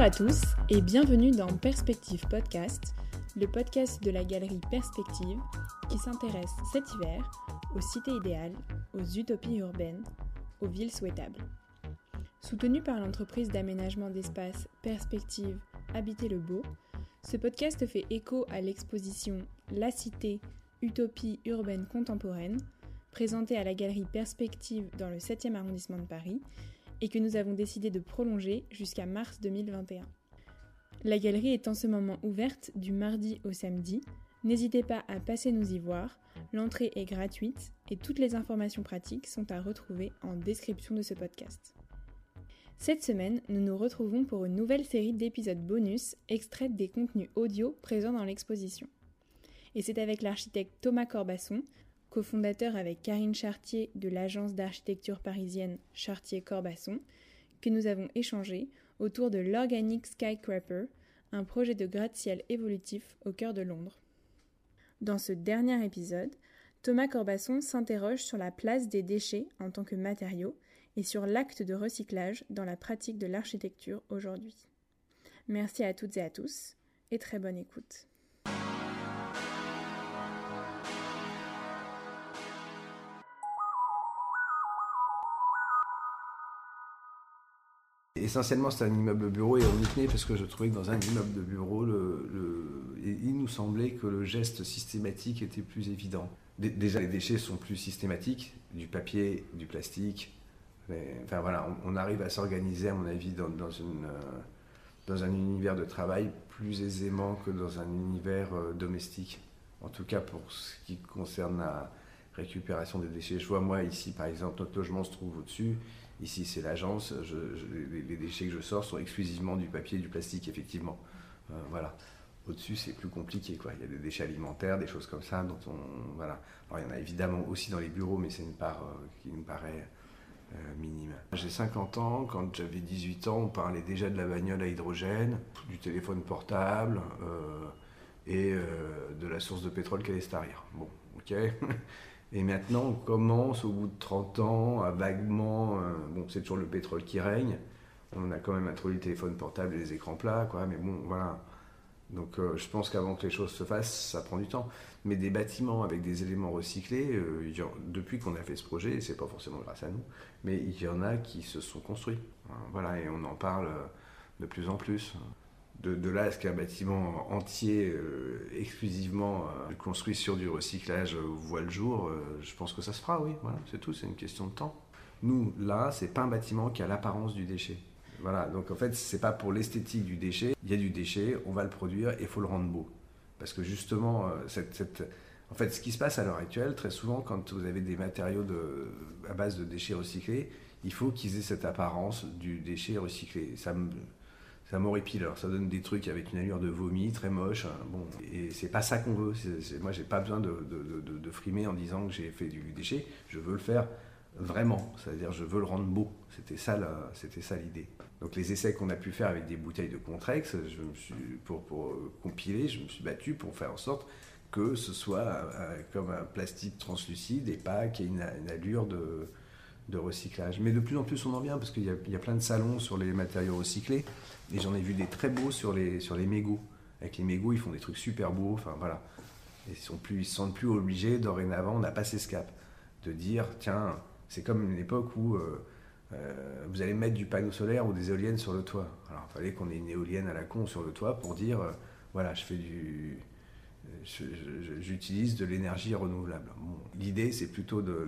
Bonjour à tous et bienvenue dans Perspective Podcast, le podcast de la galerie Perspective qui s'intéresse cet hiver aux cités idéales, aux utopies urbaines, aux villes souhaitables. Soutenu par l'entreprise d'aménagement d'espace Perspective Habiter le Beau, ce podcast fait écho à l'exposition La Cité, Utopie urbaine contemporaine, présentée à la galerie Perspective dans le 7e arrondissement de Paris et que nous avons décidé de prolonger jusqu'à mars 2021. La galerie est en ce moment ouverte du mardi au samedi. N'hésitez pas à passer nous y voir. L'entrée est gratuite et toutes les informations pratiques sont à retrouver en description de ce podcast. Cette semaine, nous nous retrouvons pour une nouvelle série d'épisodes bonus extraits des contenus audio présents dans l'exposition. Et c'est avec l'architecte Thomas Corbasson, cofondateur avec Karine Chartier de l'agence d'architecture parisienne Chartier-Corbasson, que nous avons échangé autour de l'Organic Skycraper, un projet de gratte-ciel évolutif au cœur de Londres. Dans ce dernier épisode, Thomas Corbasson s'interroge sur la place des déchets en tant que matériaux et sur l'acte de recyclage dans la pratique de l'architecture aujourd'hui. Merci à toutes et à tous et très bonne écoute. Essentiellement, c'était un immeuble de bureau et on y tenait parce que je trouvais que dans un immeuble de bureau, il nous semblait que le geste systématique était plus évident. Déjà, les déchets sont plus systématiques, du papier, du plastique. enfin voilà, on, arrive à s'organiser, à mon avis, dans, euh, dans, un univers de travail plus aisément que dans un univers euh, domestique. En tout cas, pour ce qui concerne la récupération des déchets. Je vois, moi, ici, par exemple, notre logement se trouve au-dessus. Ici, c'est l'agence. les, déchets que je sors sont exclusivement du papier et du plastique, effectivement. Euh, voilà. Au-dessus, c'est plus compliqué. Quoi. Il y a des déchets alimentaires, des choses comme ça. Dont on, voilà. il y en a évidemment aussi dans les bureaux, mais c'est une part euh, qui nous paraît euh, minime. J'ai 50 ans. Quand j'avais 18 ans, on parlait déjà de la bagnole à hydrogène, du téléphone portable et de la source de pétrole qu'elle est. Bon, ok Et maintenant, on commence au bout de 30 ans à vaguement. Euh, bon, c'est toujours le pétrole qui règne. On a quand même introduit le téléphone portable et les écrans plats, quoi. Mais bon, voilà. Donc, euh, je pense qu'avant que les choses se fassent, ça prend du temps. Mais des bâtiments avec des éléments recyclés, euh, depuis qu'on a fait ce projet, et c'est pas forcément grâce à nous, mais il y en a qui se sont construits. Voilà, et on en parle de plus en plus de, là à ce qu'un bâtiment entier, euh, exclusivement euh, construit sur du recyclage, euh, voit le jour, je pense que ça se fera, oui. Voilà, c'est tout, c'est une question de temps. Nous, là, c'est pas un bâtiment qui a l'apparence du déchet. Voilà, donc en fait, c'est pas pour l'esthétique du déchet. Il y a du déchet, on va le produire et il faut le rendre beau. Parce que justement, cette, en fait, ce qui se passe à l'heure actuelle, très souvent, quand vous avez des matériaux de, à base de déchets recyclés, il faut qu'ils aient cette apparence du déchet recyclé. Ça ça m'horripile. Alors ça donne des trucs avec une allure de vomi très moche. Hein. Bon, et c'est pas ça qu'on veut. moi, j'ai pas besoin de, frimer en disant que j'ai fait du déchet. Je veux le faire vraiment. C'est-à-dire, je veux le rendre beau. C'était ça, l'idée. Donc les essais qu'on a pu faire avec des bouteilles de Contrex, pour, pour compiler, je me suis battu pour faire en sorte que ce soit euh, comme un plastique translucide et pas qu'il y ait une allure de de recyclage. Mais de plus en plus, on en vient parce qu'il y, a plein de salons sur les matériaux recyclés et j'en ai vu des très beaux sur les, sur les mégots. Avec les mégots, ils font des trucs super beaux. Enfin voilà. ils sont plus, ils se sentent plus obligés. Dorénavant, on a passé ce cap de dire tiens, c'est comme une époque où euh, euh, vous allez mettre du panneau solaire ou des éoliennes sur le toit. Alors il fallait qu'on ait une éolienne à la con sur le toit pour dire euh, voilà, je fais du j'utilise de l'énergie renouvelable. L'idée, c'est plutôt de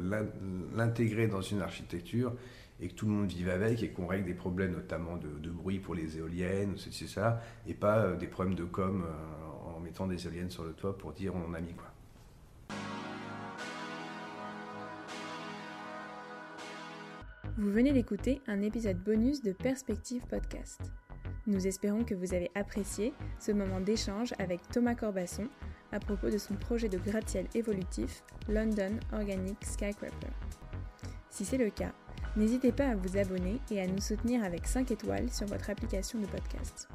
l'intégrer dans une architecture et que tout le monde vive avec et qu'on règle des problèmes notamment de, bruit pour les éoliennes, c'est ça, et pas euh, des problèmes de com euh, en mettant des éoliennes sur le toit pour dire on a mis quoi. Vous venez d'écouter un épisode bonus de Perspective Podcast. Nous espérons que vous avez apprécié ce moment d'échange avec Thomas Corbasson, à propos de son projet de gratte-ciel évolutif London Organic Skycraper. Si c'est le cas, n'hésitez pas à vous abonner et à nous soutenir avec 5 étoiles sur votre application de podcast.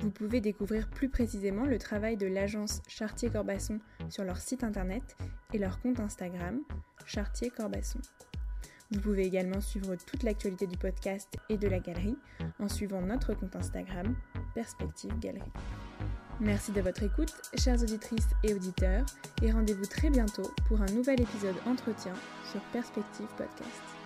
Vous pouvez découvrir plus précisément le travail de l'agence Chartier-Corbasson sur leur site internet et leur compte Instagram, Chartier-Corbasson. Vous pouvez également suivre toute l'actualité du podcast et de la galerie en suivant notre compte Instagram, Perspective Galerie. Merci de votre écoute, chères auditrices et auditeurs, et rendez-vous très bientôt pour un nouvel épisode entretien sur Perspective Podcast.